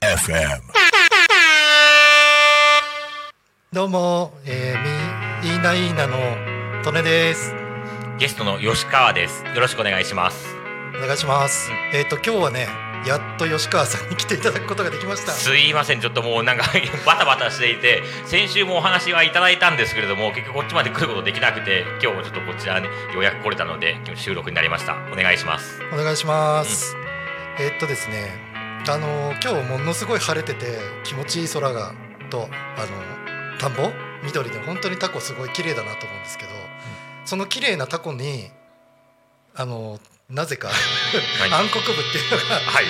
FM どうも、えー、みいいないいなのトネです。ゲストの吉川です。よろしくお願いします。お願いします。えっ、と今日はね、やっと吉川さんに来ていただくことができました。すいません、ちょっともうなんか バタバタしていて、先週もお話はいただいたんですけれども、結局こっちまで来ることできなくて、今日もちょっとこちらにようやく来れたので、今日収録になりました。お願いします。お願いします。えっとですね、あの今日ものすごい晴れてて気持ちいい空がとあの田んぼ？緑で本当にタコすごい綺麗だなと思うんですけど、その綺麗なタコにあのなぜかはい。暗黒部っていうのがはい。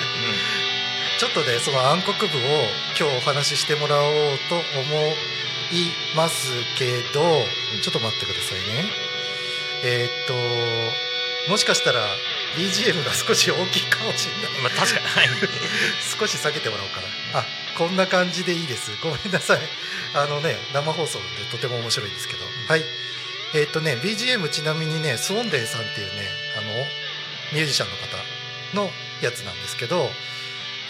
ちょっとねその暗黒部を今日お話ししてもらおうと思いますけどちょっと待ってくださいね。えーっともしかしたら BGM が少し大きいかもしれない。うん。まあ確かに、はい。少し下げてもらおうかな。あこんな感じでいいです。ごめんなさい。あのね生放送でとても面白いんですけど。はい。えーっとね BGM ちなみにねスウォンデンさんっていうねあのミュージシャンの方のやつなんですけど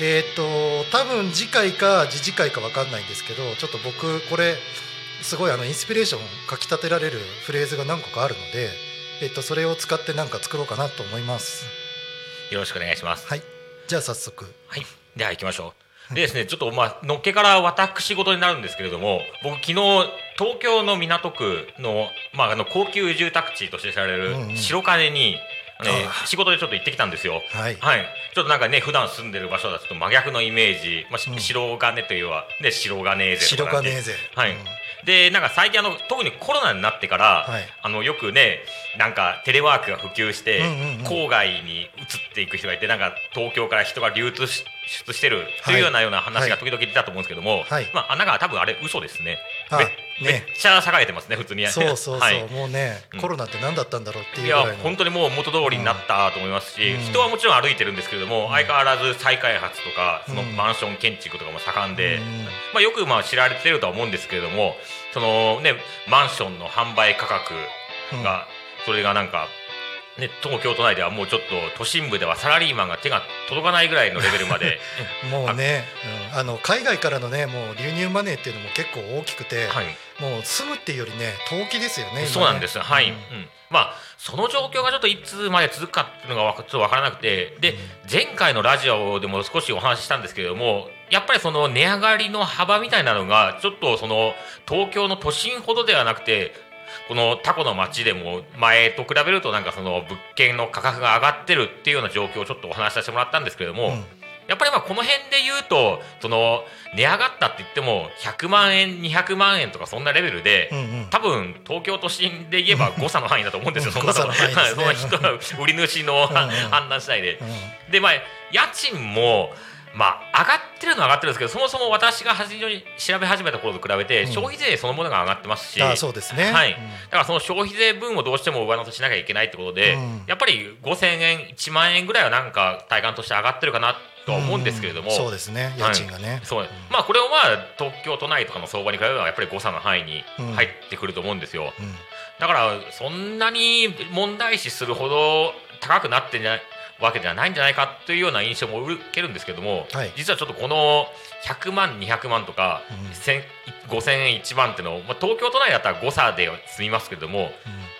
えーっと多分次回か次次回か分かんないんですけどちょっと僕これすごいあのインスピレーションかきたてられるフレーズが何個かあるので、えーっとそれを使って何か作ろうかなと思います。よろしくお願いします。はい。じゃあ早速。はい、では行きましょう。でですね、ちょっとまあのっけから私事になるんですけれども、僕昨日東京の港区のまああの高級住宅地として知られる白金に、ねああ仕事でちょっと行ってきたんですよ。はい。はい、ちょっとなんかね普段住んでる場所だとちょっと真逆のイメージ、まあしうん。白金というはね白金勢白とかなんて金勢はい。うん。でなんか最近あの特にコロナになってから、はい。あのよくねなんかテレワークが普及して、郊外に移っていく人がいてなんか東京から人が流通し出してるというようなような話が時々出たと思うんですけども、はい。まあなんか多分あれ嘘ですね。あめっちゃ栄えてますね普通に。そうそうそう、はい。もうね、うん。コロナって何だったんだろうっていういや本当にもう元通りになったと思いますし、うん。人はもちろん歩いてるんですけれども、ん。相変わらず再開発とかそのうん。マンション建築とかも盛んで、うん。まあ、よくまあ知られてるとは思うんですけれどもそのねマンションの販売価格が、それがなんか、ね、東京都内ではもうちょっと都心部ではサラリーマンが手が届かないぐらいのレベルまで、もうね、うんあの海外からのねもう流入マネーっていうのも結構大きくて、はい、もう住むっていうよりね投機ですよね今ね。そうなんです、はい、ううん。んまあその状況がちょっといつまで続くかっていうのがちょっと分からなくて。で、前回のラジオでも少しお話ししたんですけれどもやっぱりその値上がりの幅みたいなのがちょっとその東京の都心ほどではなくてこのタコの町でも前と比べるとなんかその物件の価格が上がってるっていうような状況をちょっとお話しさせてもらったんですけれども、うん。やっぱりまあこの辺で言うとその値上がったって言っても100万円200万円とかそんなレベルで、うんうん。多分東京都心で言えば誤差の範囲だと思うんですよ、うんそんなの人が売り主のうんうん。判断次第で。うん。でまあ家賃もまあ上がってるのは上がってるんですけどそもそも私が初めに調べ始めた頃と比べてうん。消費税そのものが上がってますし、あそうですね。はい。うん。だからその消費税分をどうしても上乗せしなきゃいけないってことで、うん。やっぱり5000円1万円ぐらいはなんか体感として上がってるかなとは思うんですけれども、うん。そうですね。家賃がね、そう、ん。まあこれをまあ東京都内とかの相場に比べればやっぱり誤差の範囲に入ってくると思うんですよ、うん。だからそんなに問題視するほど高くなってないわけではないんじゃないかというような印象も受けるんですけども、はい。実はちょっとこの100万200万とか、うん。1000 5000円1万っていうのを、まあ、東京都内だったら誤差では済みますけれども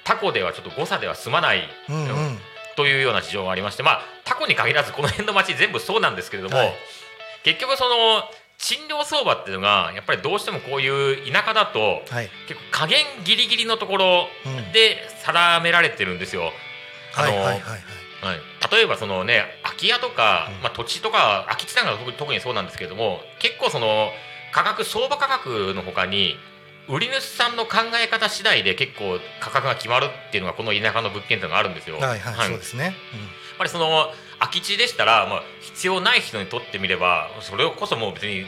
タコではちょっと誤差では済まないうんうん。うんというような事情がありましてまあタコに限らずこの辺の町全部そうなんですけれども、はい。結局その賃料相場っていうのがやっぱりどうしてもこういう田舎だとはい。結構加減ギリギリのところうん。で定められてるんですよ。あのはいはいはいはいはい、例えばそのね空き家とか、うん。まあ、土地とか空き地なんか特に特にそうなんですけれども結構その価格相場価格のほかに売り主さんの考え方次第で結構価格が決まるっていうのがこの田舎の物件っていうのがあるんですよ。はいはい、そうやっですね、ぱりその空き地でしたら、まあ、必要ない人にとってみればそれこそもう別に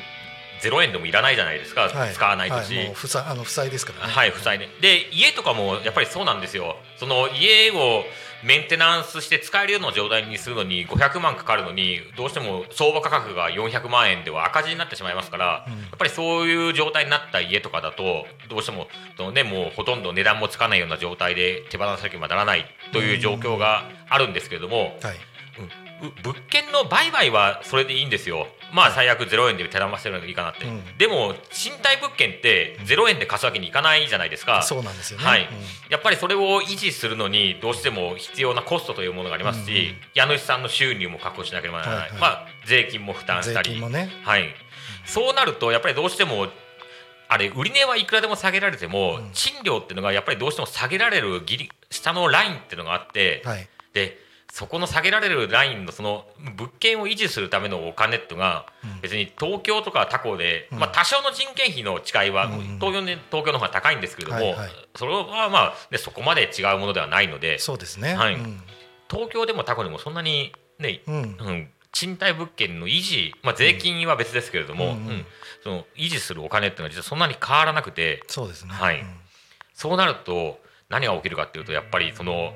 0円でもいらないじゃないですか、はい。使わない土地、はい。あの負債ですからね。はい、負債ね。で、家とかもやっぱりそうなんですよ。その家をメンテナンスして使えるような状態にするのに500万かかるのに、どうしても相場価格が400万円では赤字になってしまいますから、うん。やっぱりそういう状態になった家とかだと、どうしても、そのね、もうほとんど値段もつかないような状態で手放さなければならないという状況があるんですけれども、はい。うん。う物件の売買はそれでいいんですよ。まあ最悪0円で手放せるのがいいかなって。うん。でも賃貸物件って0円で貸すわけにいかないじゃないですか。そうなんですよね。はい。うん。やっぱりそれを維持するのにどうしても必要なコストというものがありますし、うんうん。家主さんの収入も確保しなければならない、はいはい。まあ、税金も負担したり、税金もね。はい、そうなるとやっぱりどうしてもあれ売値はいくらでも下げられても、うん。賃料っていうのがやっぱりどうしても下げられるギリ下のラインっていうのがあって、はい。でそこの下げられるラインのその物件を維持するためのお金っていうのがうん。別に東京とか他校で、うん。まあ、多少の人件費の違いは、東京で東京の方が高いんですけれども、それはまあ、ね、そこまで違うものではないのでそうですね。はい。うん。東京でも他校でもそんなにね、うん。うん、賃貸物件の維持、まあ、税金は別ですけれども、うん。その維持するお金っていうのは実はそんなに変わらなくてそうですね。はい。うん。そうなると何が起きるかっていうとやっぱりその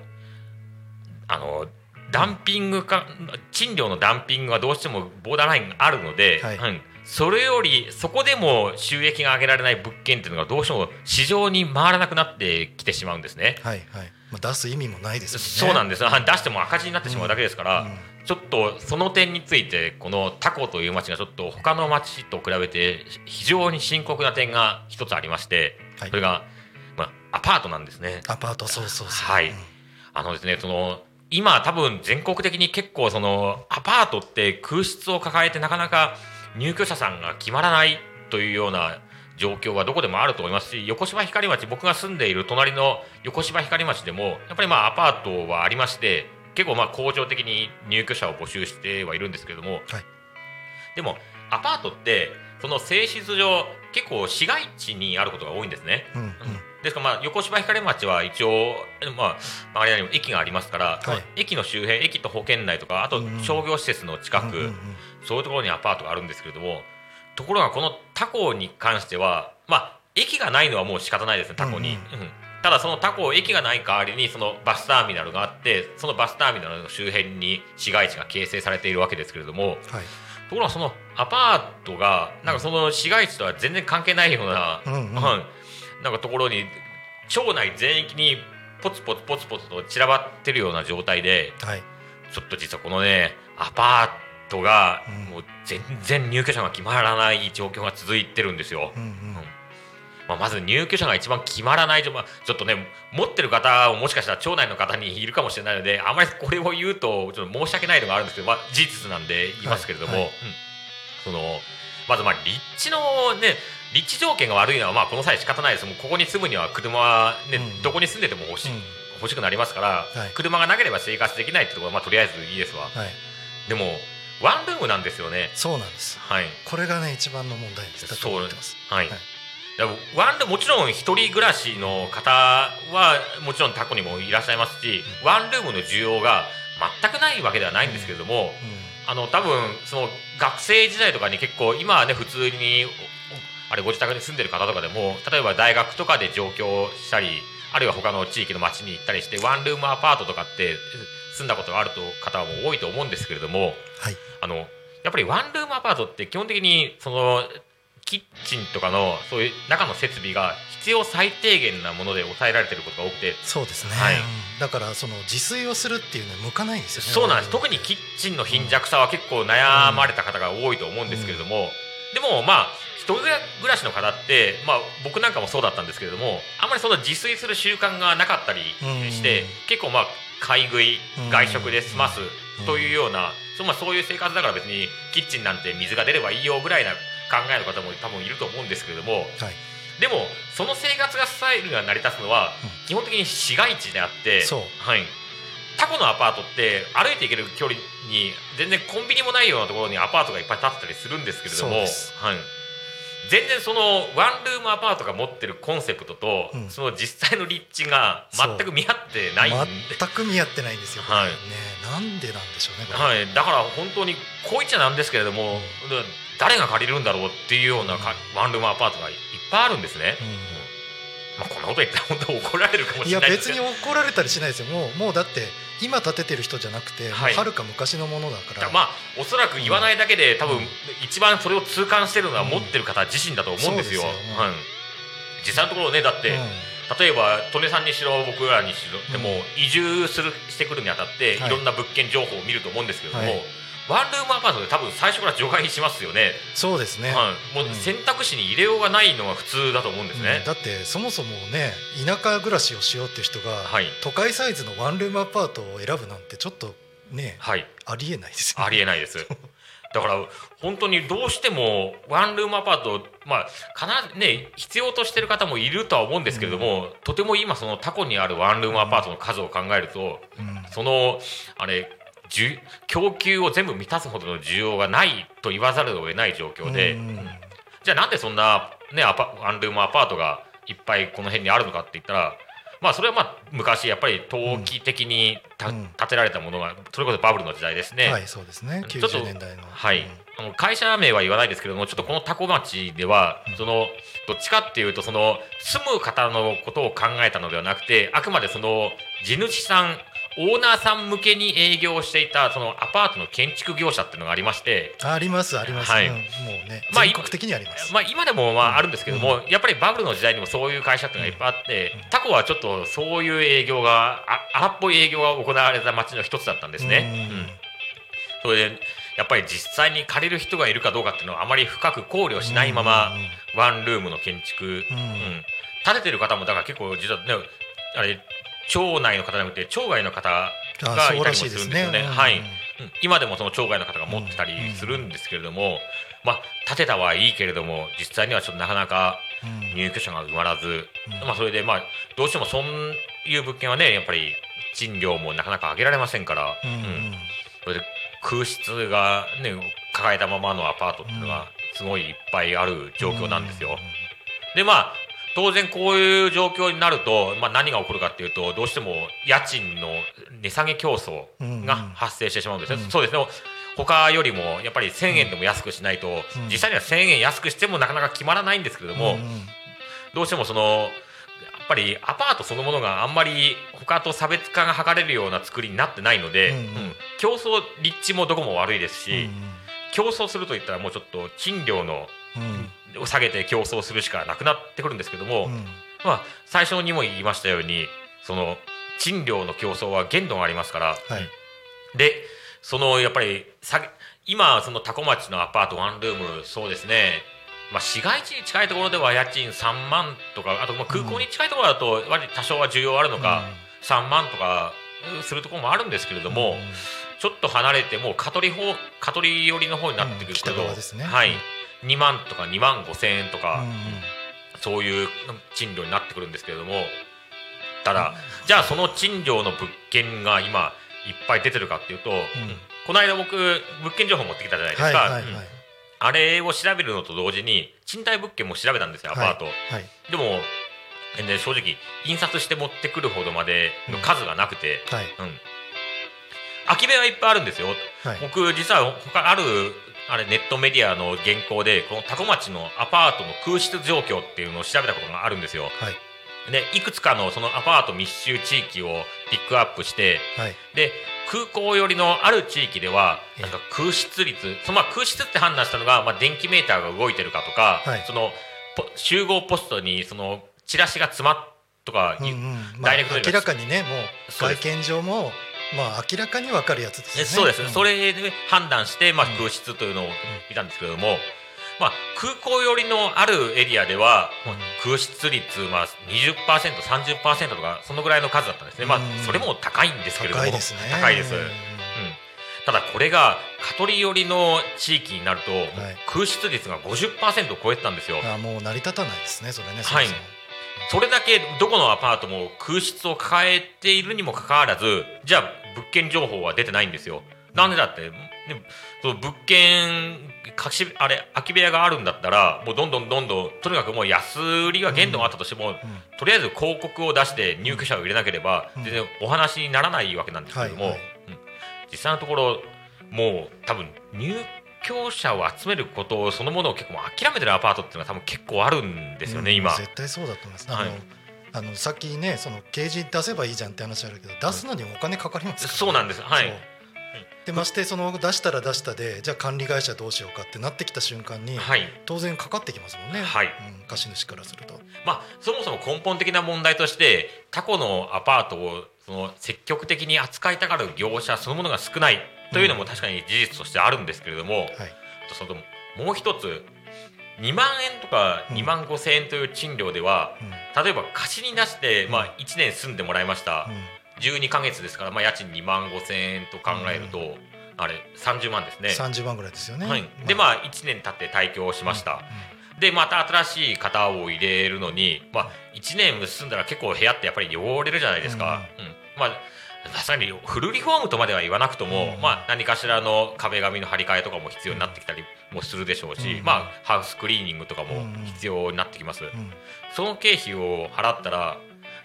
あのダンピングか賃料のダンピングがどうしてもボーダーラインがあるので、はい。うん。それよりそこでも収益が上げられない物件っていうのがどうしても市場に回らなくなってきてしまうんですね。はいはい。まあ出す意味もないですそうなんです、はい出しても赤字になってしまうだけですから、うん。ちょっとその点についてこのタコという町がちょっと他の町と比べて非常に深刻な点が一つありまして、はい。それが、まあ、アパートなんですね。アパートそうそうそう。はい。うん。あのですねその今多分全国的に結構そのアパートって空室を抱えてなかなか入居者さんが決まらないというような状況はどこでもあると思いますし横芝光町僕が住んでいる隣の横芝光町でもやっぱりまあアパートはありまして結構まあ恒常的に入居者を募集してはいるんですけれども、でもアパートってその性質上結構市街地にあることが多いんですね。うんうんですからまあ横芝光町は一応まあ周りにも駅がありますから、はい。駅の周辺駅と保険内とかあとうん。うん商業施設の近く、うんうんうん。そういうところにアパートがあるんですけれどもところがこの他校に関してはまあ駅がないのはもう仕方ないですね他校に、うんうん。ただその他校駅がない代わりにそのバスターミナルがあってそのバスターミナルの周辺に市街地が形成されているわけですけれどもはい。ところがそのアパートがなんかその市街地とは全然関係ないような、うんうんはいなんかところに町内全域にポツポツポツポツと散らばってるような状態ではい。ちょっと実はこのねアパートがうん。もう全然入居者が決まらない状況が続いてるんですよ。うんうん。まあ、まず入居者が一番決まらない状況、まあ、ちょっとね持ってる方ももしかしたら町内の方にいるかもしれないのであまりこれを言うとちょっと申し訳ないのがあるんですけど、まあ、事実なんで言いますけれども、はいはい。うん。そのまずまあ立地のね立地条件が悪いのはまあこの際仕方ないです。もうここに住むには車は、ねうん。どこに住んでても欲し,、うん。欲しくなりますから、はい。車がなければ生活できないってところは、まあ、とりあえずいいですわ。はい。でもワンルームなんですよね。そうなんです。はい。これがね一番の問題ですだと思ってます。はい、はい。ワンルームもちろん一人暮らしの方はもちろんタコにもいらっしゃいますし、ワンルームの需要が全くないわけではないんですけれども、あの多分その学生時代とかに結構今はね普通におあれご自宅に住んでる方とかでも例えば大学とかで上京したりあるいは他の地域の町に行ったりしてワンルームアパートとかって住んだことがあると方も多いと思うんですけれどもはい。あのやっぱりワンルームアパートって基本的にそのキッチンとかのそういう中の設備が必要最低限なもので抑えられてることが多くてそうですね、はい。うんだからその自炊をするっていうのは向かないんですよね。そうなんです。特にキッチンの貧弱さは結構悩まれた方が多いと思うんですけれども、でもまあ一人暮らしの方って、まあ、僕なんかもそうだったんですけれどもあんまりその自炊する習慣がなかったりして、うん。結構まあ買い食いうん。外食で済ますうん。というような、そまあ、そういう生活だから別にキッチンなんて水が出ればいいよぐらいな考えの方も多分いると思うんですけれどもはい。でもその生活がスタイルが成り立つのはうん。基本的に市街地であって、はい、タコのアパートって歩いて行ける距離に全然コンビニもないようなところにアパートがいっぱい建ってたりするんですけれども、はい、全然そのワンルームアパートが持ってるコンセプトと、うん。その実際の立地が全く見合ってないんで。全く見合ってないんですよ、はい。ねなんでなんでしょうねはい、だから本当にこう言っちゃなんですけれども、で誰が借りるんだろうっていうようなかワンルームアパートがいっぱいあるんですね。まあ、こんなこと言ったら本当怒られるかもしれないです別に怒られたりしないですよ。もうもうだって今建ててる人じゃなくてはるか昔のものだから、まあおそらく言わないだけで多分うん一番それを痛感してるのはうん持ってる方自身だと思うんですよ。そうんはい、実際のところねだって、うん。例えば利根さんにしろ僕らにしろでもうん移住するしてくるにあたってはい。いろんな物件情報を見ると思うんですけれども、はいワンルームアパートで多分最初から除外しますよね。そうですね、はい、もううん。選択肢に入れようがないのが普通だと思うんですね。うん。だってそもそもね田舎暮らしをしようって人が、はい。都会サイズのワンルームアパートを選ぶなんてちょっとねはい、ありえないですよ、ね、ありえないです。だから本当にどうしてもワンルームアパートまあ必ずね必要としてる方もいるとは思うんですけれども、とても今そのタコにあるワンルームアパートの数を考えると、うん。そのあれ需供給を全部満たすほどの需要がないと言わざるを得ない状況で、うん。じゃあなんでそんな、ね、アパワンルームアパートがいっぱいこの辺にあるのかって言ったら、まあ、それはまあ昔やっぱり投機的にた、うん。建てられたものがそれこそバブルの時代ですね。はいそうですね。ちょっと90年代の。はい。うん。あの会社名は言わないですけれどもちょっとこのタコ町では、うん。そのどっちかっていうとその住む方のことを考えたのではなくてあくまでその地主さんオーナーさん向けに営業をしていたそのアパートの建築業者っていうのがありまして、ありますあります、はい。うんもうねまあ全国的にあります、まあ、今でもまああるんですけども、やっぱりバブルの時代にもそういう会社っていうのがいっぱいあって、うん。タコはちょっとそういう営業があ荒っぽい営業が行われた町の一つだったんですね。うん。うん。それでやっぱり実際に借りる人がいるかどうかっていうのはあまり深く考慮しないまま、ワンルームの建築、うん。建ててる方もだから結構実はねあれ町内の方じゃなくて町外の方あがいたりもするんですよね。うんはい、うん。今でもその町外の方が持ってたりするんですけれども、まあ建てたはいいけれども実際にはちょっとなかなかうん。入居者が埋まらず、うん。まあそれでまあどうしてもそういう物件はねやっぱり賃料もなかなか上げられませんから、うんうん。それで空室がね抱えたままのアパートっていうのがすごいいっぱいある状況なんですよ。でまあ当然こういう状況になると、まあ、何が起こるかっていうとどうしても家賃の値下げ競争が発生してしまうんですね、うん。そうですね。他よりもやっぱり1000円でも安くしないと、うん。実際には1000円安くしてもなかなか決まらないんですけれども、うんうん。どうしてもそのやっぱりアパートそのものがあんまり他と差別化が図れるような作りになってないので、うんうん。うん。競争立地もどこも悪いですし、うん競争するといったらもうちょっと賃料のうんを下げて競争するしかなくなってくるんですけども、うん。まあ、最初にも言いましたようにその賃料の競争は限度がありますから、はい。でそのやっぱり下げ今その多古町のアパートワンルームそうですね、まあ、市街地に近いところでは家賃3万とかあとまあ空港に近いところだと多少は需要あるのか、3万とかうんするところもあるんですけれども、ちょっと離れてもう香取方香取寄りの方になってくると、ね。はい。うん、2万とか2万5千円とか、うんうん。そういう賃料になってくるんですけれどもただじゃあその賃料の物件が今いっぱい出てるかっていうと、この間僕物件情報持ってきたじゃないですか、はいはいはい。うん。あれを調べるのと同時に賃貸物件も調べたんですよアパート、はい。でも、ね、正直印刷して持ってくるほどまでの数がなくて、はい。うん。空き部屋はいっぱいあるんですよ。はい。僕実は他あるあれネットメディアの原稿でこの多古町のアパートの空室状況っていうのを調べたことがあるんですよ。はい。でいくつかのそのアパート密集地域をピックアップしてはい。で空港寄りのある地域ではええ。なんか空室率そのまあ空室って判断したのが、まあ、電気メーターが動いてるかとか、はい。そのポ集合ポストにそのチラシが詰まっとか、うんうん。まあ明らかにねもう外見上もまあ明らかに分かるやつですよね。えそうです、ん。それで判断して、まあ、うん。空室というのを見たんですけれども、まあ、空港寄りのあるエリアでは、まあ空室率、まあ、20%、30%とかそのぐらいの数だったんですね、まあうん、それも高いんですけれども高いですね。高いです、うん。うん。ただこれが香取寄りの地域になると、空室率が50%を超えてたんですよ。あもう成り立たないですねそれねはいそれだけどこのアパートも空室を抱えているにもかかわらずじゃあ物件情報は出てないんですよ。なんでだって、ね、その物件貸しあれ空き部屋があるんだったらもうどんどんどんどんとにかくもう安売りが限度があったとしても、とりあえず広告を出して入居者を入れなければうん。全然お話にならないわけなんですけども、はいはい。うん。実際のところもう多分入居者を集めることそのものを結構諦めてるアパートっていうのが多分結構あるんですよね、うん今。絶対そうだと思います。あの、はい。あのさっきねその掲示出せばいいじゃんって話あるけど出すのにもお金かかりますね。そうなんです。はい。でましてその出したら出したでじゃあ管理会社どうしようかってなってきた瞬間に、はい。当然かかってきますもんね、はい。うん、貸主からすると。まあ、そもそも根本的な問題としてタコのアパートをその積極的に扱いたがる業者そのものが少ないというのも確かに事実としてあるんですけれども、はい。そのもう一つ2万円とかうん。2万5千円という賃料では、うん。例えば貸しに出して、まあ、1年住んでもらいました、12か月ですから、まあ、家賃2万5千円と考えると、あれ30万ですね。30万ぐらいですよね。はい、でまあ1年経って退去しました、でまた新しい方を入れるのに、まあ、1年住んだら結構部屋ってやっぱり汚れるじゃないですか、うん。まあさにフルリフォームとまでは言わなくとも、うん。まあ、何かしらの壁紙の張り替えとかも必要になってきたりもするでしょうし、うん。まあ、ハウスクリーニングとかも必要になってきます、うん。うんその経費を払ったら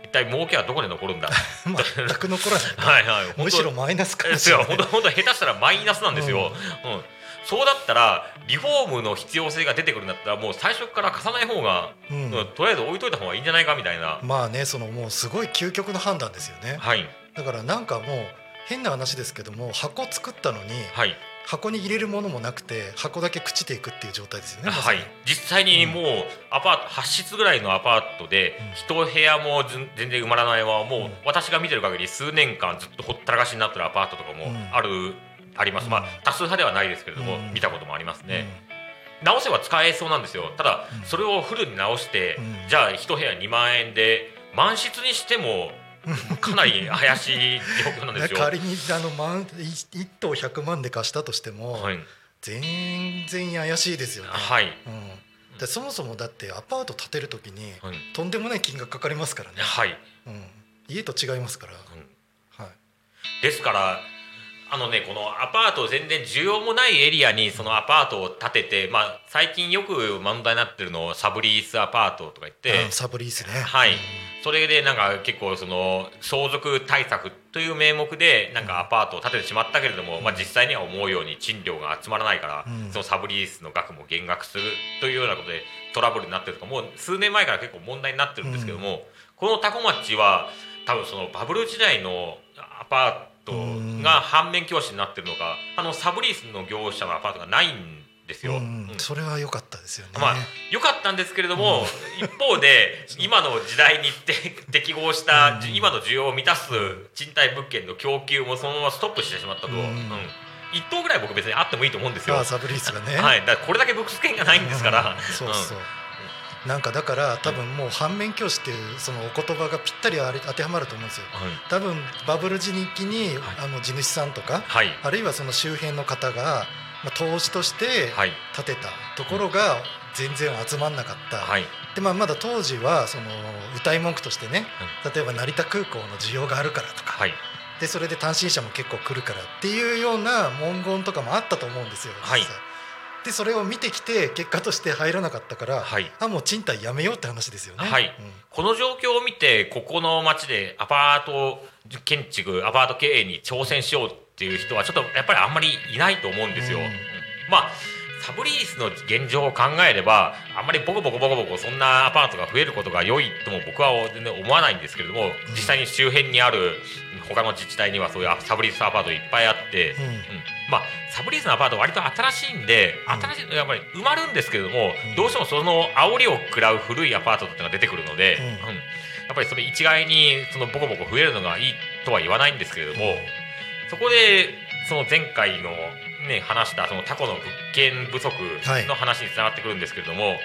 一体儲けはどこで残るんだ？全く残らない。はいはい。むしろマイナスかもですよしれない。本当本当下手したらマイナスなんですよ、うん。そうだったらリフォームの必要性が出てくるんだったらもう最初から貸さない方が、うん。うんとりあえず置いといた方がいいんじゃないかみたいな、まあねそのもうすごい究極の判断ですよね。はいだからなんかもう変な話ですけども箱作ったのにはい。箱に入れるものもなくて箱だけ朽ちていくっていう状態ですよね。はい、実際にもうアパート8室ぐらいのアパートでうん。一部屋も全然埋まらないままもうん。う私が見てる限り数年間ずっとほったらかしになってるアパートとかもうん。ある、あります、うん。まあ多数派ではないですけれども、うん。見たこともありますうん。ね、直せば使えそうなんですよ。ただ、うん。それをフルに直して、うん。じゃあ一部屋2万円で満室にしても かなり怪しい状況なんですよ。仮にあの万一棟100万で貸したとしても、はい、全然怪しいですよね。はい。うん、でそもそもだってアパート建てる時にはい。とんでもない金額かかりますからね、はい。うん、家と違いますから、うん。はい、ですからあのねこのアパート全然需要もないエリアにそのアパートを建てて、まあ、最近よく問題になってるのをサブリースアパートとか言って。あサブリースね。はい。うんそれでなんか結構その相続対策という名目でなんかアパートを建ててしまったけれども、まあ、実際には思うように賃料が集まらないから、うん。そのサブリースの額も減額するというようなことでトラブルになってるとかもう数年前から結構問題になってるんですけども、このタコ町は多分そのバブル時代のアパートが反面教師になってるのかあのサブリースの業者のアパートがないんですよ。うんうん。それは良かったですよね、まあ良かったんですけれども、一方で今の時代にて適合した、うん今の需要を満たす賃貸物件の供給もそのままストップしてしまったと、うんうん。一棟ぐらい僕別にあってもいいと思うんですよ。あサブリースがね、はい、だこれだけ物件がないんですから、うんそうそう、なんかだから多分もう反面教師っていうそのお言葉がぴったり当てはまると思うんですよ。はい。多分バブル時期に、はい。あの地主さんとかはい。あるいはその周辺の方が、まあ、投資としてはい。建てたところが全然集まんなかった、はい。でまあ、まだ当時はその歌い文句としてね例えば成田空港の需要があるからとか、はい。でそれで単身者も結構来るからっていうような文言とかもあったと思うんですよ。は。い。でそれを見てきて結果として入らなかったから、はい。あもう賃貸やめようって話ですよね。はい。この状況を見てここの町でアパート建築アパート経営に挑戦しようっていう人はちょっとやっぱりあんまりいないと思うんですよ。うん。うんまあサブリースの現状を考えればあんまりボコボコボコボコそんなアパートが増えることが良いとも僕は全然思わないんですけれども実際に周辺にある他の自治体にはそういうサブリースアパートいっぱいあって、うん。うん。まあサブリースのアパート割と新しいんでうん。新しいやっぱり埋まるんですけれども、うん。どうしてもその煽りを食らう古いアパートっていうのが出てくるので、うん。うん。やっぱりそれ一概にそのボコボコ増えるのがいいとは言わないんですけれども、そこでその前回のね話したそのタコの物件不足の話につながってくるんですけれども、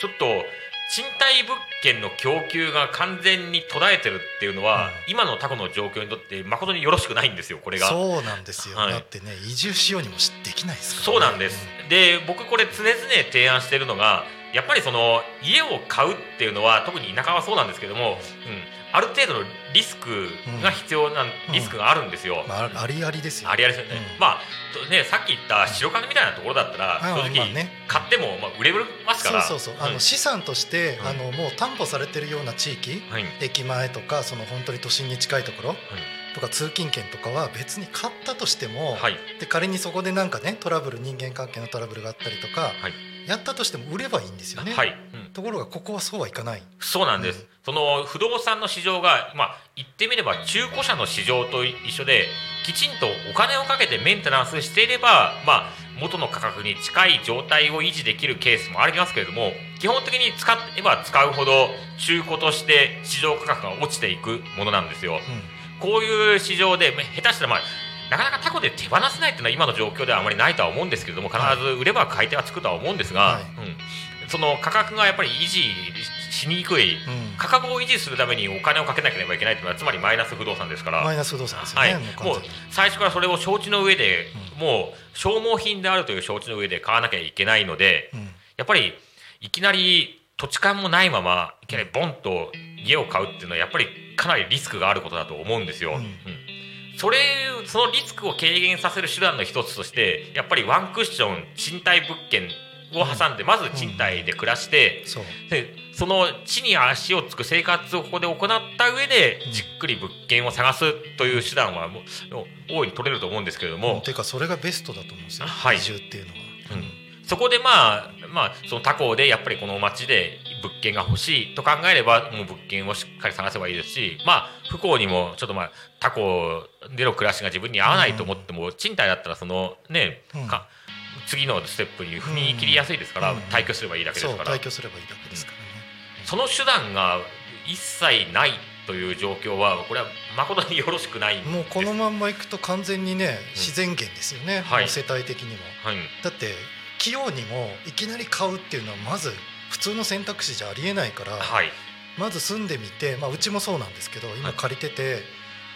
ちょっと賃貸物件の供給が完全に途絶えてるっていうのは、うん。今のタコの状況にとって誠によろしくないんですよこれが。そうなんですよ、はい。だってね移住しようにもしできないですから、そうなんです、で僕これ常々提案してるのがやっぱりその家を買うっていうのは特に田舎はそうなんですけども、うん、ある程度のリスクが必要な、リスクがあるんですよ。まあ、ありありですよ。ありありですよね、うん。まあとねさっき言った白金みたいなところだったらあ正直買ってもまあ売れますから。そうそうそう。あの、ん。資産として、うん。あのもう担保されてるような地域はい。駅前とかその本当に都心に近いところとか通勤圏とかは別に買ったとしても、はいで仮にそこでなんかねトラブル人間関係のトラブルがあったりとか、はいやったとしても売ればいいんですよね、はい、うん。ところがここはそうはいかない。そうなんです、うん。その不動産の市場が、まあ、言ってみれば中古車の市場と一緒できちんとお金をかけてメンテナンスしていれば、まあ、元の価格に近い状態を維持できるケースもありますけれども基本的に使えば使うほど中古として市場価格が落ちていくものなんですよ。こういう市場でまあ下手したら、まあ、なかなかタコで手放せないっていうのは今の状況ではあまりないとは思うんですけれども必ず売れば買い手はつくとは思うんですが、はい。うん、その価格がやっぱり維持しにくいうん。うん価格を維持するためにお金をかけなければいけないというのはつまりマイナス不動産ですから、マイナス不動産ですよね、はい、もう最初からそれを承知の上で、もう消耗品であるという承知の上で買わなきゃいけないのでうん。やっぱりいきなり土地勘もないままいきなりボンと家を買うっていうのはやっぱりかなりリスクがあることだと思うんですよ。うん。うんそれそのリスクを軽減させる手段の一つとしてやっぱりワンクッション賃貸物件を挟んでまず賃貸で暮らして、でその地に足をつく生活をここで行った上でじっくり物件を探すという手段はもう大いに取れると思うんですけれども、ていうかそれがベストだと思うんですよ、はい。移住っていうのは、うん。そこでまあまあその他校でやっぱりこの町で物件が欲しいと考えればもう物件をしっかり探せばいいですしまあ不幸にもちょっとまあ他校での暮らしが自分に合わないと思っても、賃貸だったらそのね、うん。か次のステップに踏み切りやすいですから、うん。退去すればいいだけですから。退去すればいいだけですからね、その手段が一切ないという状況はこれは誠によろしくないもうこのまんまいくと完全にね自然源ですよね、はい。世帯的にも。はい。だって器用にもいきなり買うっていうのはまず普通の選択肢じゃありえないから、はい。まず住んでみて、まあ、うちもそうなんですけど今借りてて、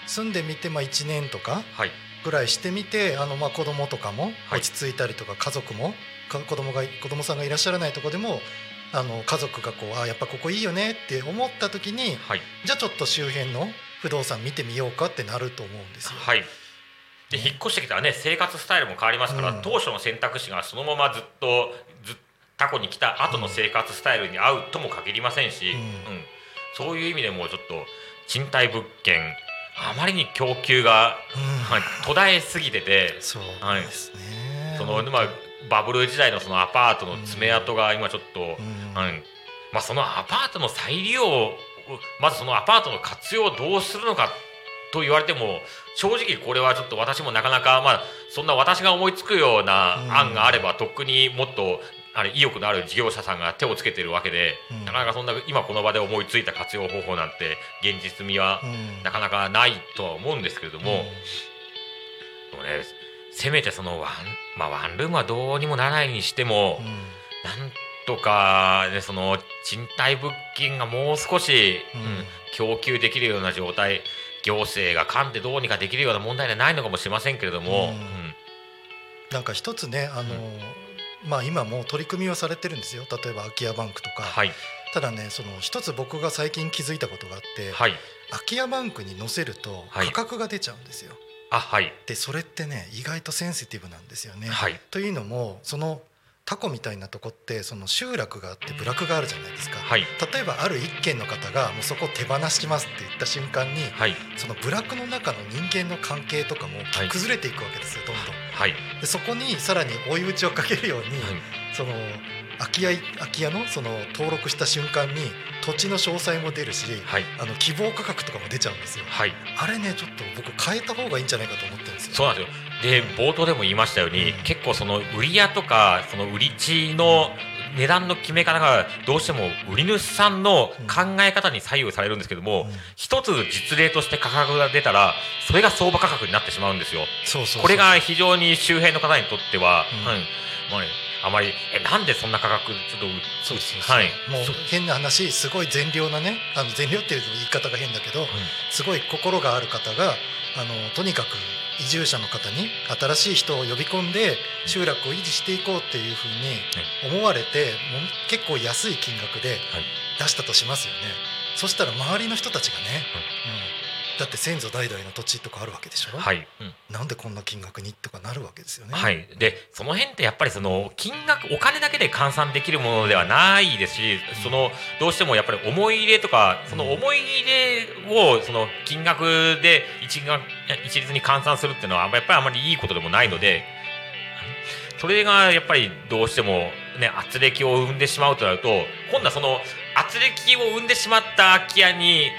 住んでみてまあ1年とかはい。ぐらいしてみてあのまあ子供とかもはい。落ち着いたりとか家族もか子供が子供さんがいらっしゃらないとこでもあの家族がこうあやっぱここいいよねって思った時にはい。じゃあちょっと周辺の不動産見てみようかってなると思うんですよ。はい。で引っ越してきたらね生活スタイルも変わりますから、うん。当初の選択肢がそのままずっとずタコに来た後の生活スタイルに合うとも限りませんし、うん。うん。そういう意味でもちょっと賃貸物件あまりに供給が、うん。はい、途絶えすぎててそうはいですね。その、まあ、バブル時代のそのアパートの爪痕が今ちょっと、うん。はい。まあ、そのアパートの再利用をまずそのアパートの活用をどうするのかと言われても正直これはちょっと私もなかなか、まあ、そんな私が思いつくようなうん案があればとっくにもっとあれ意欲のある事業者さんが手をつけてるわけで、うん。なかなかそんな今この場で思いついた活用方法なんて現実味はうん。なかなかないとは思うんですけれども、でもねせめてそのワン,、まあ、ワンルームはどうにもならないにしても、うん。なんとか、ね、その賃貸物件がもう少し、うん。うん供給できるような状態行政が噛んでどうにかできるような問題ではないのかもしれませんけれども、うん。うん。なんか一つねあの、まあ今もう取り組みはされてるんですよ。例えば空き家バンクとか、はい。ただねその一つ僕が最近気づいたことがあって、はい。空き家バンクに載せるとはい。価格が出ちゃうんですよ。あはい。でそれってね意外とセンシティブなんですよね。はい。というのもそのタコみたいなとこってその集落があって部落があるじゃないですか。はい例えばある一軒の方がもうそこを手放しますって言った瞬間にはいその部落の中の人間の関係とかもはい崩れていくわけですよどんどん。はいでそこにさらに追い打ちをかけるように、その空き家空き家のその登録した瞬間に土地の詳細も出るし、はいあの希望価格とかも出ちゃうんですよ。はいあれねちょっと僕変えた方がいいんじゃないかと思ってるんですよ。そうなんですよで冒頭でも言いましたように、うん。結構その売り屋とかその売り地の値段の決め方がどうしても売り主さんの考え方に左右されるんですけども、うん。一つ実例として価格が出たらそれが相場価格になってしまうんですよ。そうそうこれが非常に周辺の方にとっては、うん。はいまあねあまりえなんでそんな価格ちょっとそうそうそう。はい。もう変な話すごい善良なねあの善良っていう言い方が変だけど、すごい心がある方があのとにかく移住者の方に新しい人を呼び込んで集落を維持していこうっていうふうに思われてもう結構安い金額ではい。出したとしますよね。そしたら周りの人たちがね、うんだって先祖代々の土地とかあるわけでしょ、はい、うん。なんでこんな金額にとかなるわけですよね？はい、でその辺ってやっぱりその金額お金だけで換算できるものではないですしそのどうしてもやっぱり思い入れとかその思い入れをその金額で一が一律に換算するっていうのはやっぱりあまりいいことでもないのでそれがやっぱりどうしてもね圧力を生んでしまうとなると今度はその圧力を生んでしまった空き家に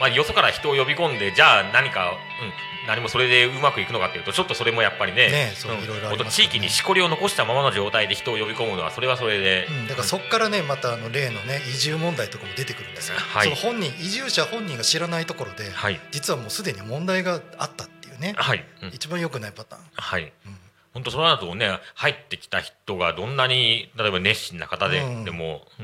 まあ、よそから人を呼び込んでじゃあ何か、うん、何もそれでうまくいくのかっていうとちょっとそれもやっぱりねねそううんいろいろね。地域にしこりを残したままの状態で人を呼び込むのはそれはそれで、うん、だからそこからねまたあの例のね移住問題とかも出てくるんですよ、はい。その本人移住者本人が知らないところで、はい。実はもうすでに問題があったっていうね、はい、うん。一番良くないパターン、はい。うん。本当その後ね入ってきた人がどんなに例えば熱心な方で、うん。でも、う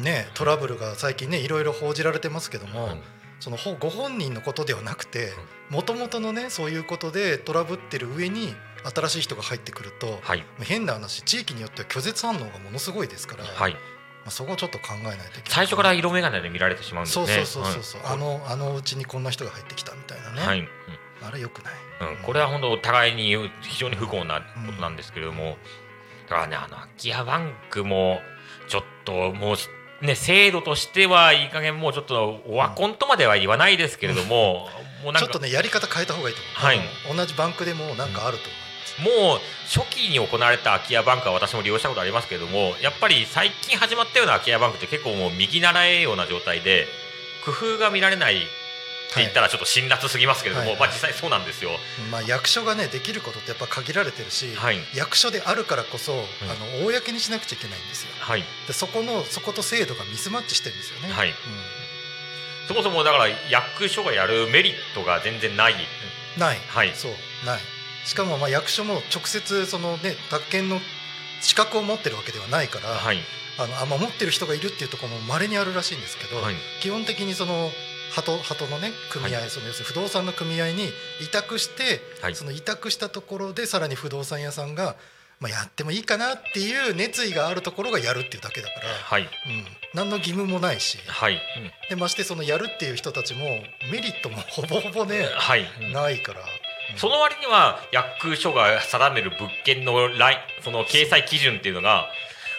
ん。ねトラブルが最近ねいろいろ報じられてますけども、うんそのほご本人のことではなくてもともとのねそういうことでトラブってる上に新しい人が入ってくると、はい。変な話地域によっては拒絶反応がものすごいですから、はい。まあ、そこをちょっと考えないといけない。最初から色眼鏡で見られてしまうんですそうねそうそうそうそう、ん。あのあのうちにこんな人が入ってきたみたいなね、はい、うん。あれよくない、うん、これは本当お互いに非常に不幸なことなんですけれども、だからねあの空き家バンクもちょっともうね制度としてはいい加減もうちょっとオワコンとまでは言わないですけれども、もうなんかちょっとねやり方変えた方がいいと思う、はい。同じバンクでもなんかあると思います、もう初期に行われた空き家バンクは私も利用したことありますけれどもやっぱり最近始まったような空き家バンクって結構もう右習えような状態で工夫が見られないって言ったらちょっと辛辣すぎますけれども、はいまあ実際そうなんですよ。まあ、役所がねできることってやっぱ限られてるし、はい。役所であるからこそ、あの公にしなくちゃいけないんですよ。はい。でそこのそこと制度がミスマッチしてるんですよね、はい。うん。そもそもだから役所がやるメリットが全然ない。ない、はい。そうない。しかもまあ役所も直接そのね宅建の資格を持ってるわけではないから、はいあのあまあ持ってる人がいるっていうところも稀にあるらしいんですけど、はい基本的にその鳩鳩のね組合、はい。その要するに不動産の組合に委託して、はい。その委託したところでさらに不動産屋さんが、まあ、やってもいいかなっていう熱意があるところがやるっていうだけだから、はい。うん、何の義務もないし。はい、でましてそのやるっていう人たちもメリットも ほぼほぼねはい、ないから、うん。その割には役所が定める物件のラインその掲載基準っていうのが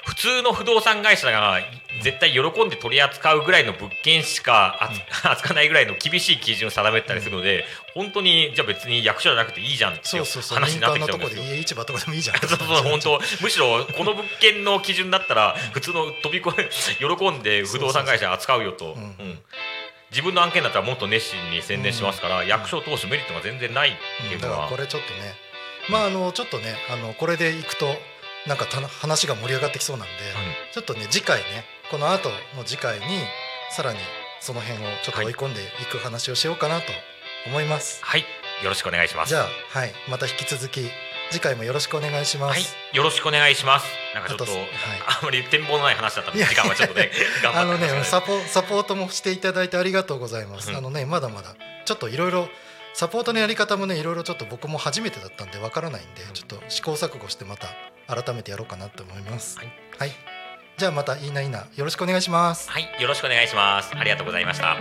普通の不動産会社が絶対喜んで取り扱うぐらいの物件しか扱扱わないぐらいの厳しい基準を定めたりするので本当にじゃあ別に役所じゃなくていいじゃんっていそう話になってきちゃうんですよ。市場とかでもいいじゃん。そうそう本当むしろこの物件の基準だったら普通の飛び越え喜んで不動産会社扱うよと、自分の案件だったらもっと熱心に宣伝しますから、役所を通すメリットが全然ないっていうのは、だからこれちょっとね。まああのちょっとねあのこれでいくとなんかた話が盛り上がってきそうなんで、ちょっとね次回ねこの後の次回にさらにその辺をちょっと追い込んでいく話をしようかなと思います、はい、よろしくお願いします。じゃあはい。また引き続き次回もよろしくお願いしまはい。す、、よろしくお願いします。なんかちょっと、あとはい。あんまり展望のない話だったので、時間はちょっとね、頑あのねサポサポートもしていただいてありがとうございます、うん。あのねまだまだちょっといろいろサポートのやり方もねいろいろちょっと僕も初めてだったんでわからないんでちょっと試行錯誤してまた改めてやろうかなと思いますはい、はい、じゃあまたいいないいなよろしくお願いしますはい、よろしくお願いします。ありがとうございました。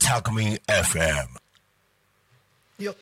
Talk Me FM.